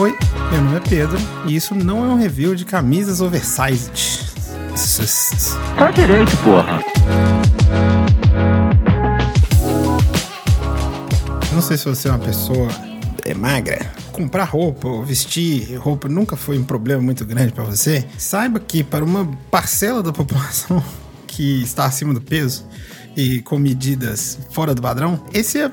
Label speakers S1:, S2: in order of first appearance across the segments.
S1: Oi, meu nome é Pedro e isso não é um review de camisas oversized.
S2: Tá direito, porra.
S1: Não sei se você é uma pessoa é magra, comprar roupa ou vestir roupa nunca foi um problema muito grande para você. Saiba que para uma parcela da população que está acima do peso, e com medidas fora do padrão, esse é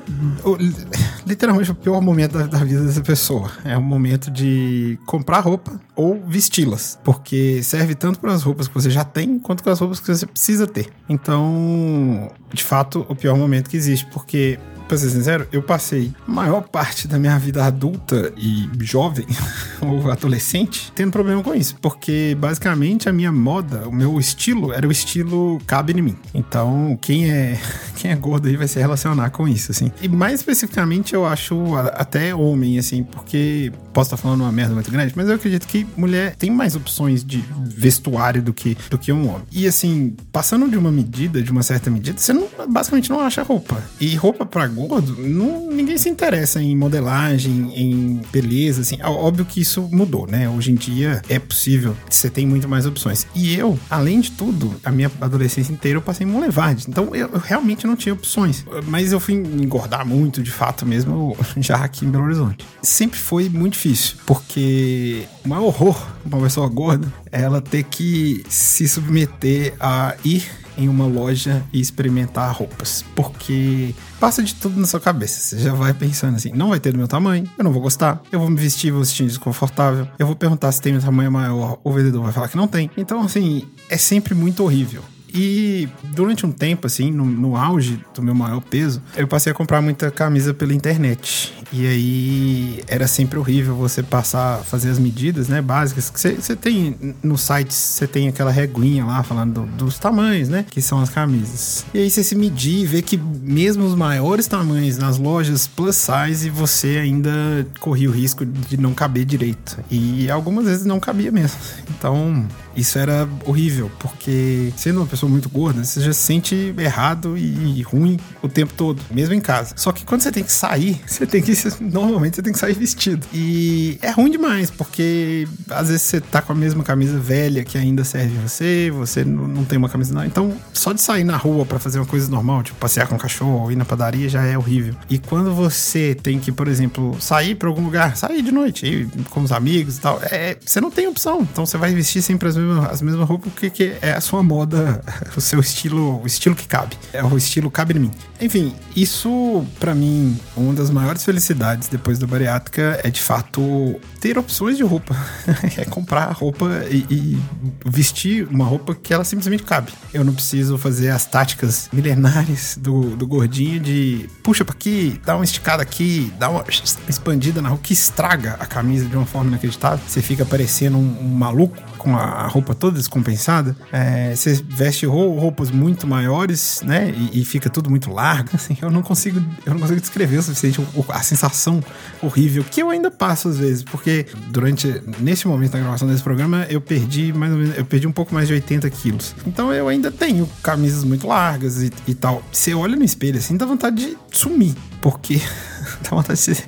S1: literalmente o pior momento da, da, vida dessa pessoa. É o momento de comprar roupa ou vesti-las, porque serve tanto para as roupas que você já tem quanto para as roupas que você precisa ter. Então, de fato, o pior momento que existe, porque pra ser sincero, eu passei a maior parte da minha vida adulta e jovem, ou adolescente, tendo problema com isso. Porque basicamente a minha moda, o meu estilo, era o estilo cabe em mim. Então, quem é, quem é gordo aí vai se relacionar com isso, assim. E mais especificamente, eu acho até homem, assim, porque posso estar falando uma merda muito grande, mas eu acredito que mulher tem mais opções de vestuário do que, do que um homem. E assim, passando de uma medida, de uma certa medida, você não, basicamente não acha roupa. E roupa pra gordo, não, ninguém se interessa em modelagem, em beleza, assim. Óbvio que isso mudou, né? Hoje em dia é possível, você tem muito mais opções. E eu, além de tudo, a minha adolescência inteira eu passei em Boulevard. Então eu, eu realmente não tinha opções. Mas eu fui engordar muito, de fato mesmo, já aqui em Belo Horizonte. Sempre foi muito difícil, porque o maior horror uma pessoa gorda é ela ter que se submeter a ir em uma loja e experimentar roupas. Porque passa de tudo na sua cabeça. Você já vai pensando assim: não vai ter do meu tamanho, eu não vou gostar, eu vou me vestir, vou vestir desconfortável, eu vou perguntar se tem um tamanho maior, o vendedor vai falar que não tem. Então, assim, é sempre muito horrível. E durante um tempo, assim, no, no, auge do meu maior peso, eu passei a comprar muita camisa pela internet. E aí era sempre horrível você passar, fazer as medidas, né, básicas. Você tem no site, você tem aquela reguinha lá falando do, dos tamanhos, né, que são as camisas. E aí você se medir e ver que mesmo os maiores tamanhos nas lojas plus size, você ainda corria o risco de não caber direito. E algumas vezes não cabia mesmo. Então, isso era horrível, porque sendo uma pessoa muito gorda, você já se sente errado e ruim o tempo todo, mesmo em casa. Só que quando você tem que sair, você tem que. Normalmente você tem que sair vestido. E é ruim demais, porque às vezes você tá com a mesma camisa velha que ainda serve você, você não tem uma camisa. Não. Então, só de sair na rua para fazer uma coisa normal, tipo passear com o cachorro ou ir na padaria, já é horrível. E quando você tem que, por exemplo, sair para algum lugar, sair de noite, ir com os amigos e tal, é, você não tem opção. Então você vai vestir sempre as mesmas mesmas, as mesmas roupas porque é a sua moda, o seu estilo, o estilo que cabe. É o estilo cabe em mim. Enfim, isso para mim, uma das maiores felicidades depois da bariátrica é de fato ter opções de roupa. é comprar roupa e, e, vestir uma roupa que ela simplesmente cabe. Eu não preciso fazer as táticas milenares do, do gordinho de puxa pra aqui, dá uma esticada aqui, dá uma expandida na roupa que estraga a camisa de uma forma inacreditável. Você fica parecendo um, um maluco com a roupa toda descompensada, é, você veste roupas muito maiores, né? E, e, fica tudo muito largo. Assim, eu não consigo, eu não consigo descrever o suficiente a sensação horrível que eu ainda passo às vezes, porque durante nesse momento da gravação desse programa eu perdi mais ou menos, eu perdi um pouco mais de 80 quilos. Então eu ainda tenho camisas muito largas e, e tal. Você olha no espelho assim, dá vontade de sumir, porque dá vontade de,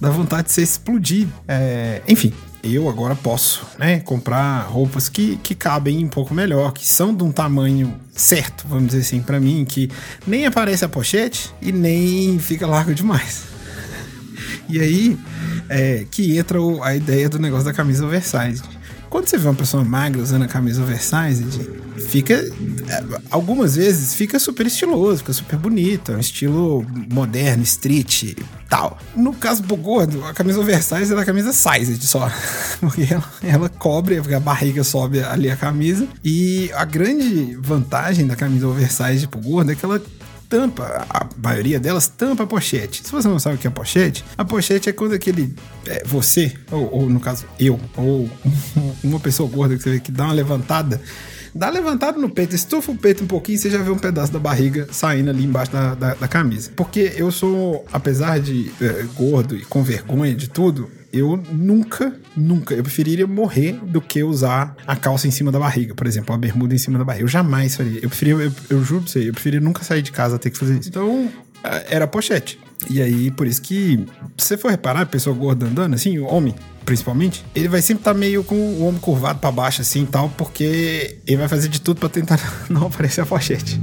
S1: dá vontade de você explodir. É, enfim, eu agora posso, né, comprar roupas que, que cabem um pouco melhor, que são de um tamanho certo, vamos dizer assim, para mim, que nem aparece a pochete e nem fica largo demais. E aí é, que entra a ideia do negócio da camisa oversize. Quando você vê uma pessoa magra usando a camisa oversize, fica. É, algumas vezes fica super estiloso, fica super bonito. É um estilo moderno, street tal. No caso do gordo, a camisa oversize é a camisa size só. Porque ela, ela cobre, porque a barriga sobe ali a camisa. E a grande vantagem da camisa oversize pro gordo é que ela tampa, a maioria delas tampa a pochete. Se você não sabe o que é pochete, a pochete é quando aquele é, você, ou, ou, no caso eu, ou uma pessoa gorda que você vê que dá uma levantada, dá levantada no peito, estufa o peito um pouquinho, você já vê um pedaço da barriga saindo ali embaixo da, da, da camisa. Porque eu sou, apesar de é, gordo e com vergonha de tudo, eu nunca, nunca, eu preferiria morrer do que usar a calça em cima da barriga, por exemplo, a bermuda em cima da barriga. Eu jamais faria. Eu preferia, eu, eu juro pra você, eu preferia nunca sair de casa ter que fazer isso. Então, era pochete. E aí, por isso que, se você for reparar, a pessoa gorda andando, assim, o homem, principalmente, ele vai sempre estar tá meio com o ombro curvado para baixo, assim e tal, porque ele vai fazer de tudo para tentar não aparecer a pochete.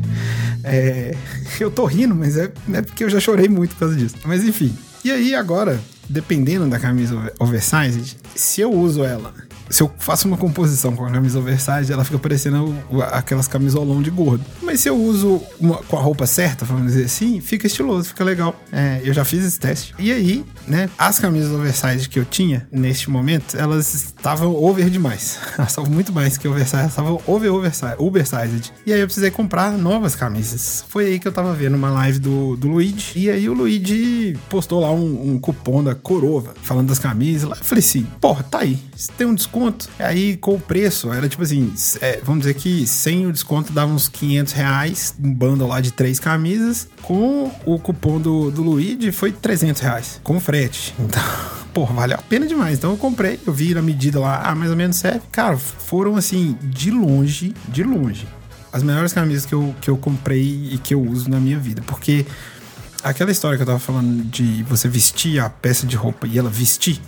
S1: É, eu tô rindo, mas é, é porque eu já chorei muito por causa disso. Mas enfim. E aí, agora, dependendo da camisa oversized, se eu uso ela se eu faço uma composição com a camisa oversize, ela fica parecendo aquelas camisolão de gordo. Mas se eu uso uma, com a roupa certa, vamos dizer assim, fica estiloso, fica legal. É, eu já fiz esse teste. E aí, né, as camisas oversize que eu tinha neste momento, elas estavam over demais. Elas estavam muito mais que oversize, elas estavam over oversize, oversized. E aí eu precisei comprar novas camisas. Foi aí que eu tava vendo uma live do, do Luigi. E aí o Luigi postou lá um, um cupom da Corova, falando das camisas. Lá eu falei assim, porra, tá aí. Tem um desconto desconto. Aí com o preço, era tipo assim, é, vamos dizer que sem o desconto dava uns 500 reais, um bundle lá de três camisas. Com o cupom do, do Luigi foi 300 reais, com frete. Então, pô, valeu a pena demais. Então eu comprei, eu vi na medida lá, ah, mais ou menos serve. Cara, foram assim, de longe, de longe, as melhores camisas que eu, que eu comprei e que eu uso na minha vida. Porque aquela história que eu tava falando de você vestir a peça de roupa e ela vestir,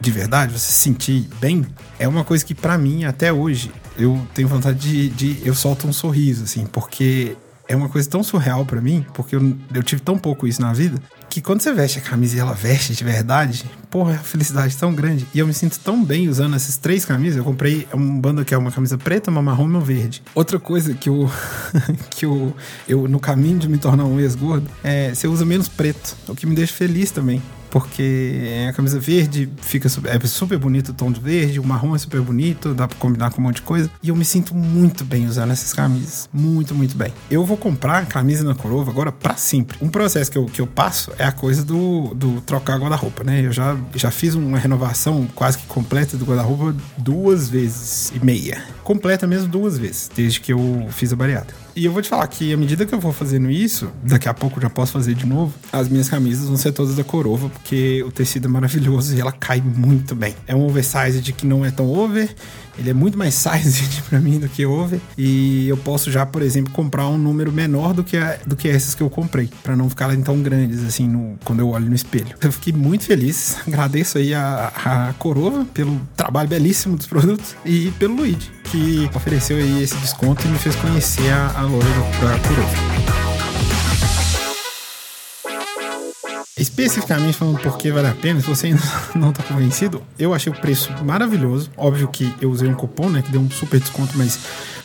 S1: de verdade, você se sentir bem, é uma coisa que para mim, até hoje, eu tenho vontade de, de. Eu solto um sorriso, assim, porque é uma coisa tão surreal para mim, porque eu, eu tive tão pouco isso na vida, que quando você veste a camisa e ela veste de verdade, porra, é uma felicidade tão grande. E eu me sinto tão bem usando essas três camisas. Eu comprei um bando que é uma camisa preta, uma marrom e uma verde. Outra coisa que eu, que eu, eu no caminho de me tornar um ex-gordo, é você usa menos preto, o que me deixa feliz também porque a camisa verde fica é super bonito o tom de verde, o marrom é super bonito, dá pra combinar com um monte de coisa. E eu me sinto muito bem usando essas camisas. Muito, muito bem. Eu vou comprar camisa na Corova agora para sempre. Um processo que eu, que eu passo é a coisa do, do trocar guarda-roupa, né? Eu já, já fiz uma renovação quase que completa do guarda-roupa duas vezes e meia. Completa mesmo duas vezes, desde que eu fiz a bariátrica. E eu vou te falar que à medida que eu vou fazendo isso, daqui a pouco já posso fazer de novo, as minhas camisas vão ser todas da Corova, porque o tecido é maravilhoso e ela cai muito bem. É um oversize de que não é tão over ele é muito mais size para mim do que over. E eu posso já, por exemplo, comprar um número menor do que, a, do que essas que eu comprei. para não ficarem tão grandes assim no, quando eu olho no espelho. Eu fiquei muito feliz. Agradeço aí a, a Corova pelo trabalho belíssimo dos produtos e pelo Luigi, que ofereceu aí esse desconto e me fez conhecer a, a loja da Corova. Especificamente falando por que vale a pena, se você ainda não está convencido, eu achei o preço maravilhoso. Óbvio que eu usei um cupom, né, que deu um super desconto, mas,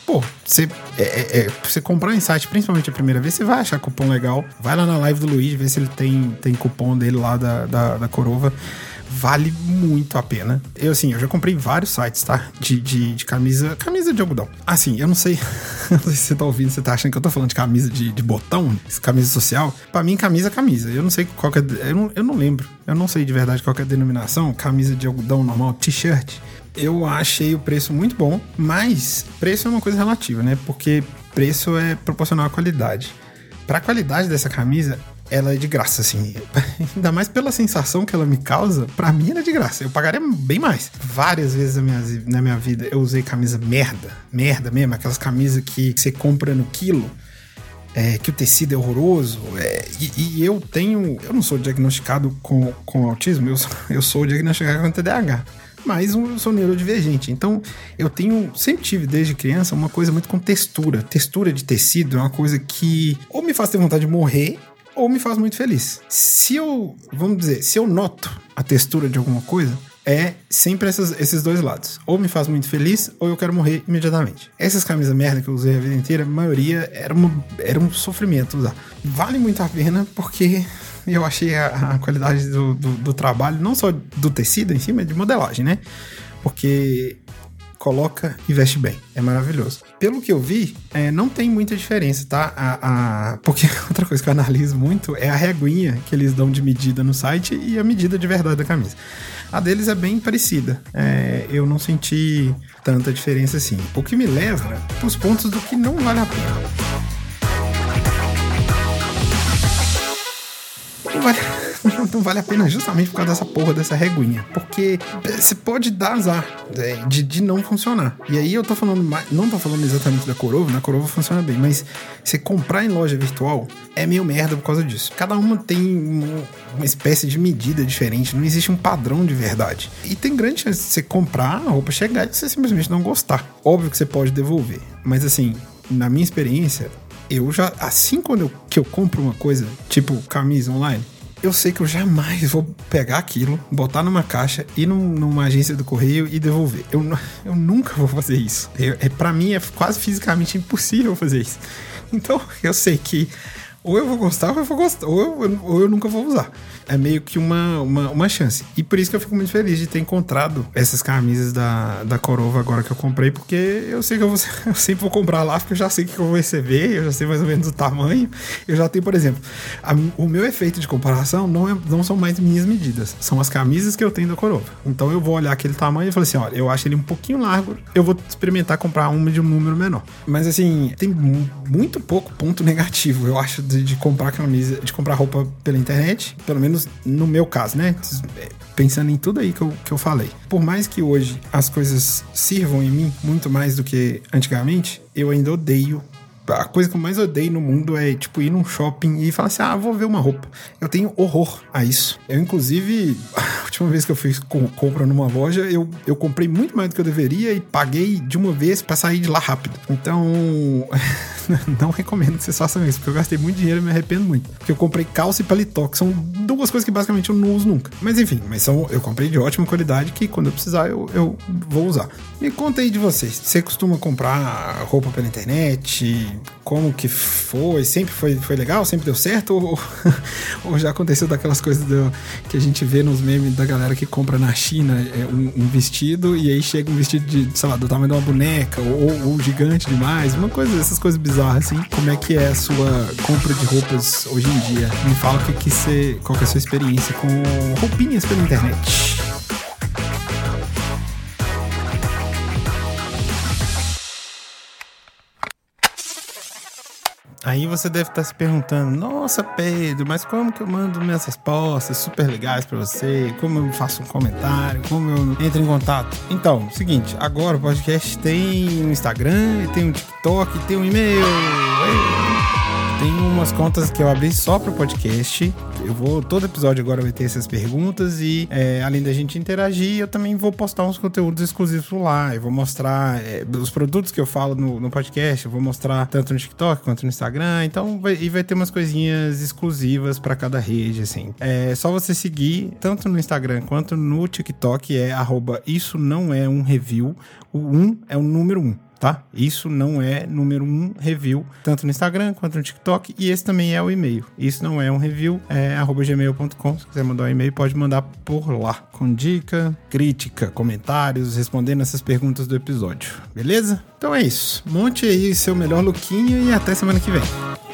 S1: pô, você, é, é, é você comprar em site, principalmente a primeira vez, você vai achar cupom legal. Vai lá na live do Luiz, vê se ele tem, tem cupom dele lá da, da, da Corova vale muito a pena. Eu, assim, eu já comprei vários sites, tá? De, de, de camisa, camisa de algodão. Assim, eu não sei, não sei se você tá ouvindo, você tá achando que eu tô falando de camisa de, de botão, camisa social. Pra mim, camisa é camisa. Eu não sei qual que é, eu não, eu não lembro. Eu não sei de verdade qual que é a denominação. Camisa de algodão normal, t-shirt. Eu achei o preço muito bom, mas preço é uma coisa relativa, né? Porque preço é proporcional à qualidade. Para a qualidade dessa camisa, ela é de graça, assim. Ainda mais pela sensação que ela me causa, pra mim ela é de graça. Eu pagaria bem mais. Várias vezes na minha, na minha vida eu usei camisa merda, merda mesmo, aquelas camisas que você compra no quilo. É, que o tecido é horroroso. É, e, e, eu tenho. Eu não sou diagnosticado com, com autismo, eu, eu sou diagnosticado com TDAH. Mas eu sou neurodivergente. Então, eu tenho. Sempre tive desde criança uma coisa muito com textura. Textura de tecido é uma coisa que ou me faz ter vontade de morrer, ou me faz muito feliz. Se eu, vamos dizer, se eu noto a textura de alguma coisa, é sempre essas, esses dois lados. Ou me faz muito feliz, ou eu quero morrer imediatamente. Essas camisas merda que eu usei a vida inteira, a maioria era, uma, era um sofrimento usar. Vale muito a pena porque eu achei a, a qualidade do, do, do, trabalho, não só do tecido em si, mas de modelagem, né? Porque coloca e veste bem. É maravilhoso. Pelo que eu vi, é, não tem muita diferença, tá? A, a... Porque outra coisa que eu analiso muito é a reguinha que eles dão de medida no site e a medida de verdade da camisa. A deles é bem parecida. É, eu não senti tanta diferença assim. O que me leva os pontos do que não vale a pena. Não vale, não vale a pena justamente por causa dessa porra dessa reguinha. Porque você pode dar azar é, de, de não funcionar. E aí eu tô falando, não tô falando exatamente da Corova, na Corova funciona bem, mas você comprar em loja virtual é meio merda por causa disso. Cada uma tem uma, uma espécie de medida diferente, não existe um padrão de verdade. E tem grande chance de você comprar a roupa, chegar e você simplesmente não gostar. Óbvio que você pode devolver, mas assim, na minha experiência, eu já, assim quando eu, que eu compro uma coisa, tipo camisa online, eu sei que eu jamais vou pegar aquilo, botar numa caixa, ir num, numa agência do correio e devolver. Eu, eu nunca vou fazer isso. Eu, é, para mim é quase fisicamente impossível fazer isso. Então eu sei que ou eu vou gostar ou eu vou gostar, ou eu, ou eu nunca vou usar é meio que uma, uma, uma, chance. E por isso que eu fico muito feliz de ter encontrado essas camisas da, da Corova agora que eu comprei, porque eu sei que eu, vou, eu sempre vou comprar lá, porque eu já sei o que eu vou receber, eu já sei mais ou menos o tamanho. Eu já tenho, por exemplo, a, o meu efeito de comparação não, é, não são mais minhas medidas, são as camisas que eu tenho da Corova. Então eu vou olhar aquele tamanho e falar assim: olha, eu acho ele um pouquinho largo, eu vou experimentar comprar uma de um número menor. Mas assim, tem muito pouco ponto negativo, eu acho, de, de comprar camisa, de comprar roupa pela internet, pelo menos no meu caso, né? Pensando em tudo aí que eu, que eu falei. Por mais que hoje as coisas sirvam em mim muito mais do que antigamente, eu ainda odeio a coisa que eu mais odeio no mundo é, tipo, ir num shopping e falar assim, ah, vou ver uma roupa. Eu tenho horror a isso. Eu, inclusive, a última vez que eu fiz compra numa loja, eu, eu comprei muito mais do que eu deveria e paguei de uma vez para sair de lá rápido. Então, não recomendo que vocês façam isso, porque eu gastei muito dinheiro e me arrependo muito. Porque eu comprei calça e paletó, que são duas coisas que basicamente eu não uso nunca. Mas enfim, mas são, eu comprei de ótima qualidade que quando eu precisar eu, eu vou usar. Me conta aí de vocês. Você costuma comprar roupa pela internet? Como que foi? Sempre foi, foi legal? Sempre deu certo? Ou, ou já aconteceu daquelas coisas do, que a gente vê nos memes da galera que compra na China é, um, um, vestido e aí chega um vestido de, sei lá, do tamanho de uma boneca ou, ou gigante demais? Uma coisa, essas coisas bizarras assim. Como é que é a sua compra de roupas hoje em dia? Me fala o que, que você, qual que é sua experiência com roupinhas pela internet. Aí você deve estar se perguntando: Nossa, Pedro, mas como que eu mando minhas respostas super legais para você? Como eu faço um comentário? Como eu entro em contato? Então, seguinte: agora o podcast tem um Instagram, tem um TikTok, tem um e-mail. Tem umas contas que eu abri só para o podcast eu vou, todo episódio agora vai ter essas perguntas e é, além da gente interagir, eu também vou postar uns conteúdos exclusivos lá. Eu vou mostrar é, os produtos que eu falo no, no, podcast, eu vou mostrar tanto no TikTok quanto no Instagram. Então, vai, e vai ter umas coisinhas exclusivas para cada rede, assim. É só você seguir tanto no Instagram quanto no TikTok, é arroba isso não é um review. O 1 um é o número 1. Um tá? Isso não é número um review, tanto no Instagram quanto no TikTok, e esse também é o e-mail. Isso não é um review, é gmail.com. Se quiser mandar um e-mail, pode mandar por lá, com dica, crítica, comentários, respondendo essas perguntas do episódio, beleza? Então é isso. Monte aí seu melhor lookinho e até semana que vem.